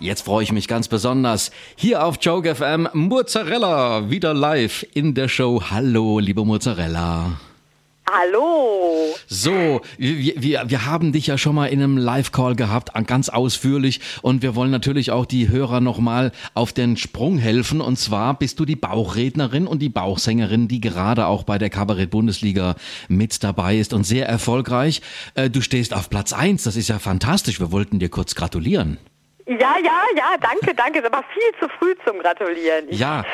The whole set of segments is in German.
Jetzt freue ich mich ganz besonders. Hier auf Joke FM Mozzarella wieder live in der Show. Hallo, liebe Mozzarella. Hallo. So, wir, wir, wir haben dich ja schon mal in einem Live-Call gehabt, ganz ausführlich. Und wir wollen natürlich auch die Hörer nochmal auf den Sprung helfen. Und zwar bist du die Bauchrednerin und die Bauchsängerin, die gerade auch bei der Kabarett-Bundesliga mit dabei ist und sehr erfolgreich. Äh, du stehst auf Platz eins. Das ist ja fantastisch. Wir wollten dir kurz gratulieren. Ja, ja, ja, danke, danke. Ist aber viel zu früh zum Gratulieren. Ich, ja.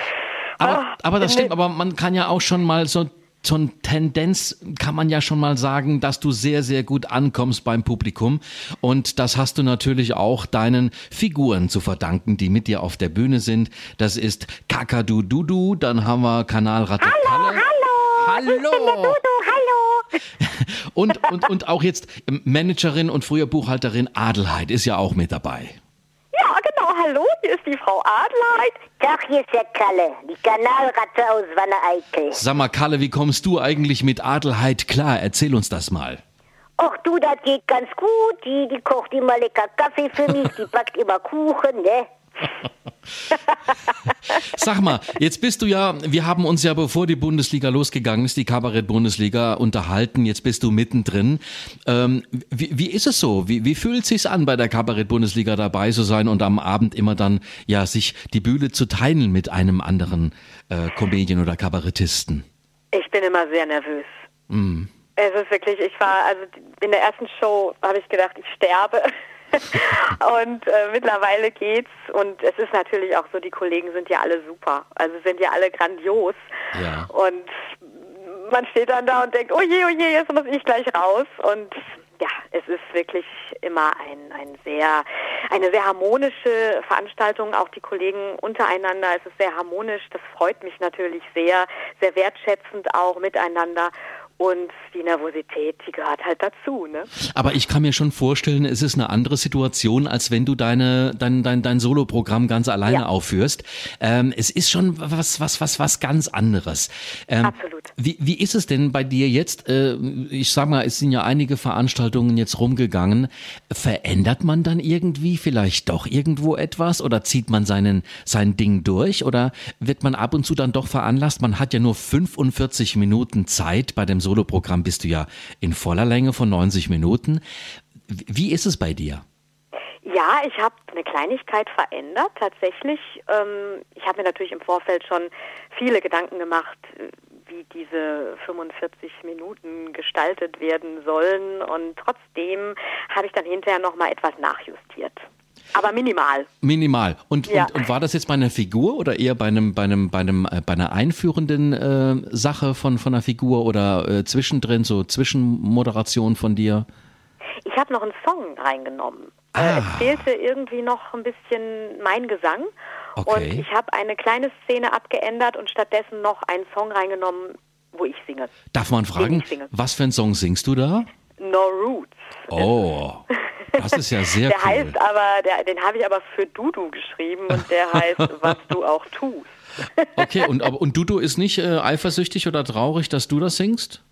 Aber, ah, aber das stimmt, aber man kann ja auch schon mal so so eine Tendenz kann man ja schon mal sagen, dass du sehr, sehr gut ankommst beim Publikum. Und das hast du natürlich auch deinen Figuren zu verdanken, die mit dir auf der Bühne sind. Das ist Kakadu Dudu, dann haben wir Kanal Ratte Hallo, hallo. Hallo. Dudu, hallo. und, und, und auch jetzt Managerin und früher Buchhalterin Adelheid ist ja auch mit dabei. Hallo, hier ist die Frau Adelheid. Tag, hier ist der Kalle, die Kanalratte aus Wanne-Eickel. Sag mal, Kalle, wie kommst du eigentlich mit Adelheid klar? Erzähl uns das mal. Ach du, das geht ganz gut. Die, die kocht immer lecker Kaffee für mich, die backt immer Kuchen, ne? Sag mal, jetzt bist du ja, wir haben uns ja, bevor die Bundesliga losgegangen ist, die Kabarett-Bundesliga unterhalten, jetzt bist du mittendrin. Ähm, wie, wie, ist es so? Wie, wie fühlt es sich an, bei der Kabarett-Bundesliga dabei zu sein und am Abend immer dann, ja, sich die Bühne zu teilen mit einem anderen äh, Comedian oder Kabarettisten? Ich bin immer sehr nervös. Mm. Es ist wirklich, ich war, also in der ersten Show habe ich gedacht, ich sterbe. und äh, mittlerweile geht's und es ist natürlich auch so, die Kollegen sind ja alle super, also sind ja alle grandios. Ja. Und man steht dann da und denkt, oh je, oh je, jetzt muss ich gleich raus und ja, es ist wirklich immer ein, ein sehr, eine sehr harmonische Veranstaltung. Auch die Kollegen untereinander, es ist sehr harmonisch. Das freut mich natürlich sehr, sehr wertschätzend auch miteinander. Und die Nervosität, die gehört halt dazu. Ne? Aber ich kann mir schon vorstellen, es ist eine andere Situation, als wenn du deine, dein, dein, dein Soloprogramm ganz alleine ja. aufführst. Ähm, es ist schon was, was, was, was ganz anderes. Ähm, Absolut. Wie, wie ist es denn bei dir jetzt? Äh, ich sag mal, es sind ja einige Veranstaltungen jetzt rumgegangen. Verändert man dann irgendwie vielleicht doch irgendwo etwas oder zieht man seinen, sein Ding durch oder wird man ab und zu dann doch veranlasst? Man hat ja nur 45 Minuten Zeit bei dem Soloprogramm bist du ja in voller Länge von 90 Minuten. Wie ist es bei dir? Ja, ich habe eine Kleinigkeit verändert tatsächlich. Ähm, ich habe mir natürlich im Vorfeld schon viele Gedanken gemacht, wie diese 45 Minuten gestaltet werden sollen und trotzdem habe ich dann hinterher noch mal etwas nachjustiert. Aber minimal. Minimal. Und, ja. und, und, war das jetzt bei einer Figur oder eher bei einem, bei einem, bei einem, äh, bei einer einführenden äh, Sache von, von einer Figur oder äh, zwischendrin, so Zwischenmoderation von dir? Ich habe noch einen Song reingenommen. Äh, ah. es fehlte irgendwie noch ein bisschen mein Gesang. Okay. Und ich habe eine kleine Szene abgeändert und stattdessen noch einen Song reingenommen, wo ich singe. Darf man fragen, was für einen Song singst du da? No Roots. Oh. Das ist ja sehr der cool. heißt aber, der, den habe ich aber für Dudu geschrieben und der heißt, was du auch tust. Okay, und, und Dudu ist nicht äh, eifersüchtig oder traurig, dass du das singst?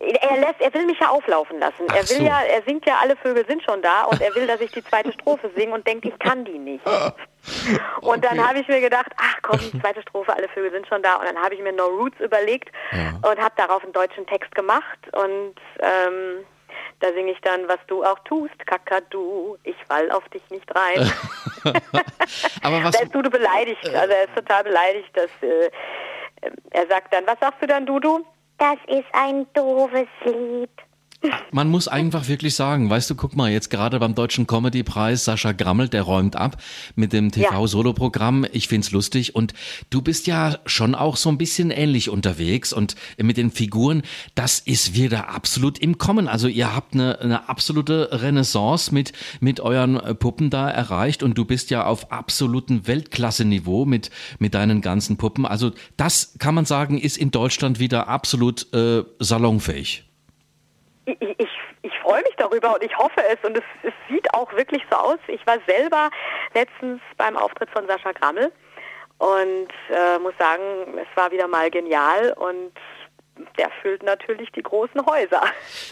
Er lässt, er will mich ja auflaufen lassen. Ach er will so. ja, er singt ja, alle Vögel sind schon da und er will, dass ich die zweite Strophe singe und denkt, ich kann die nicht. Und okay. dann habe ich mir gedacht, ach komm, die zweite Strophe, alle Vögel sind schon da. Und dann habe ich mir No Roots überlegt ja. und habe darauf einen deutschen Text gemacht und ähm, da singe ich dann, was du auch tust, Kakadu, ich fall auf dich nicht rein. Aber was... Da ist Dudu beleidigt, also er ist total beleidigt, dass äh, er sagt dann, was sagst du dann, Dudu? Das ist ein doofes Lied. Man muss einfach wirklich sagen, weißt du, guck mal, jetzt gerade beim Deutschen Comedy-Preis, Sascha Grammel, der räumt ab mit dem TV-Solo-Programm. Ich find's lustig. Und du bist ja schon auch so ein bisschen ähnlich unterwegs und mit den Figuren, das ist wieder absolut im Kommen. Also ihr habt eine, eine absolute Renaissance mit, mit euren Puppen da erreicht und du bist ja auf absolutem Weltklasse-Niveau mit, mit deinen ganzen Puppen. Also das kann man sagen, ist in Deutschland wieder absolut äh, salonfähig ich, ich, ich freue mich darüber und ich hoffe es und es, es sieht auch wirklich so aus. Ich war selber letztens beim Auftritt von Sascha Grammel und äh, muss sagen, es war wieder mal genial und der füllt natürlich die großen Häuser.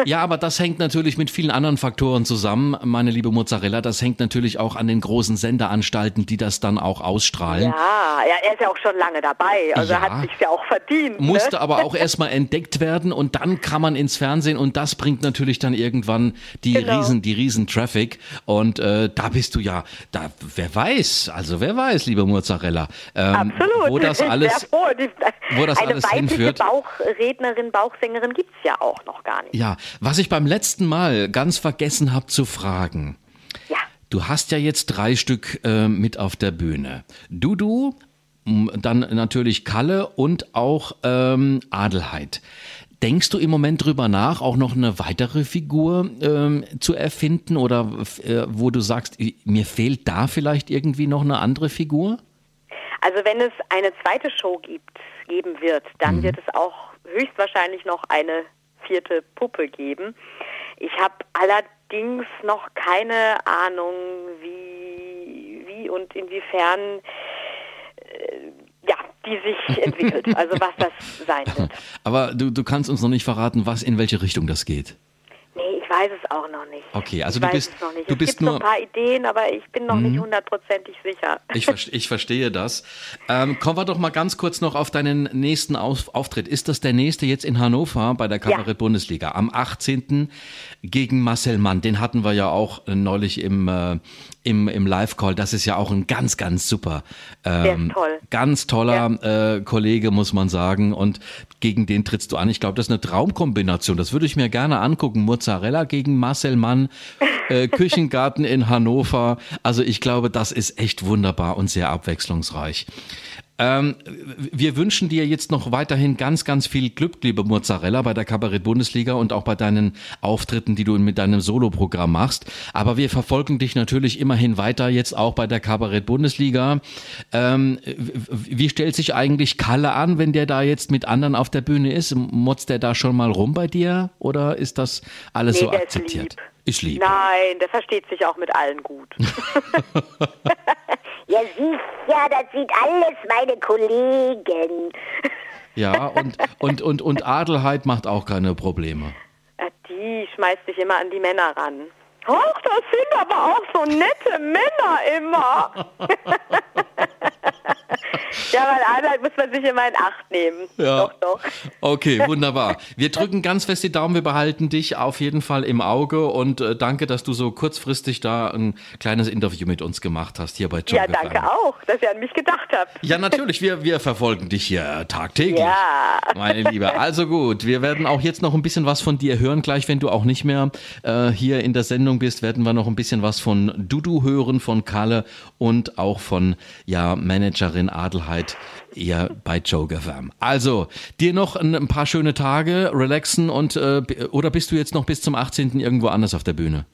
Ja, aber das hängt natürlich mit vielen anderen Faktoren zusammen, meine liebe Mozzarella. Das hängt natürlich auch an den großen Senderanstalten, die das dann auch ausstrahlen. Ja, ja er ist ja auch schon lange dabei. Also ja, hat sich ja auch verdient. Ne? Musste ne? aber auch erstmal entdeckt werden und dann kann man ins Fernsehen und das bringt natürlich dann irgendwann die genau. riesen, die riesen Traffic. Und äh, da bist du ja, da, wer weiß, also wer weiß, liebe Mozzarella, ähm, Absolut. wo das alles, wo das alles hinführt. Bauchrednerin, Bauchsängerin gibt es ja auch noch gar nicht. Ja, was ich beim letzten Mal ganz vergessen habe zu fragen. Ja. Du hast ja jetzt drei Stück äh, mit auf der Bühne. Dudu, dann natürlich Kalle und auch ähm, Adelheid. Denkst du im Moment drüber nach, auch noch eine weitere Figur ähm, zu erfinden oder äh, wo du sagst, mir fehlt da vielleicht irgendwie noch eine andere Figur? Also wenn es eine zweite Show gibt, geben wird, dann mhm. wird es auch höchstwahrscheinlich noch eine vierte Puppe geben. Ich habe allerdings noch keine Ahnung, wie, wie und inwiefern äh, ja, die sich entwickelt, also was das sein wird. Aber du, du kannst uns noch nicht verraten, was in welche Richtung das geht. Weiß es auch noch nicht. Okay, also ich du bist, noch nicht. du es bist gibt nur so ein paar Ideen, aber ich bin noch mhm. nicht hundertprozentig sicher. Ich, ich verstehe das. Ähm, kommen wir doch mal ganz kurz noch auf deinen nächsten auf Auftritt. Ist das der nächste jetzt in Hannover bei der Kabarett-Bundesliga am 18. gegen Marcel Mann? Den hatten wir ja auch neulich im, äh, im, im Live-Call. Das ist ja auch ein ganz, ganz super, ähm, toll. ganz toller ja. äh, Kollege, muss man sagen. Und gegen den trittst du an. Ich glaube, das ist eine Traumkombination. Das würde ich mir gerne angucken. Mozzarella gegen Marcel Mann, äh, Küchengarten in Hannover. Also ich glaube, das ist echt wunderbar und sehr abwechslungsreich. Ähm, wir wünschen dir jetzt noch weiterhin ganz, ganz viel Glück, liebe Mozzarella, bei der Kabarett-Bundesliga und auch bei deinen Auftritten, die du mit deinem Soloprogramm machst. Aber wir verfolgen dich natürlich immerhin weiter, jetzt auch bei der Kabarett-Bundesliga. Ähm, wie stellt sich eigentlich Kalle an, wenn der da jetzt mit anderen auf der Bühne ist? Motzt der da schon mal rum bei dir oder ist das alles nee, so akzeptiert? Ist lieb. Nein, der versteht sich auch mit allen gut. ja, sicher, das sind alles meine Kollegen. ja, und, und, und, und Adelheid macht auch keine Probleme. Die schmeißt sich immer an die Männer ran. Ach, das sind aber auch so nette Männer immer. ja, weil Arbeit muss man sich immer in Acht nehmen. Ja. Doch, doch. Okay, wunderbar. Wir drücken ganz fest die Daumen, wir behalten dich auf jeden Fall im Auge und äh, danke, dass du so kurzfristig da ein kleines Interview mit uns gemacht hast hier bei Joe Ja, danke auch, dass ihr an mich gedacht habt. Ja, natürlich, wir, wir verfolgen dich hier tagtäglich. Ja. Meine Liebe. Also gut, wir werden auch jetzt noch ein bisschen was von dir hören, gleich wenn du auch nicht mehr äh, hier in der Sendung bist, werden wir noch ein bisschen was von Dudu hören, von Kalle und auch von ja, Managerin Adelheid eher bei Joker Fam. Also, dir noch ein, ein, paar schöne Tage, relaxen und äh, oder bist du jetzt noch bis zum 18. irgendwo anders auf der Bühne?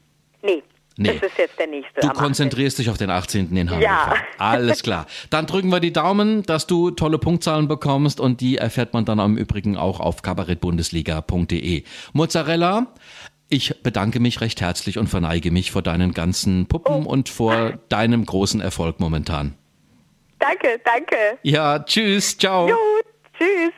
Nee. Nee. Das ist jetzt der nächste. Du konzentrierst 18. dich auf den 18. in Hannover. Ja. Alles klar. Dann drücken wir die Daumen, dass du tolle Punktzahlen bekommst und die erfährt man dann im Übrigen auch auf kabarettbundesliga.de. Mozzarella, ich bedanke mich recht herzlich und verneige mich vor deinen ganzen Puppen oh. und vor deinem großen Erfolg momentan. Danke, danke. Ja, tschüss, ciao. Gut, tschüss.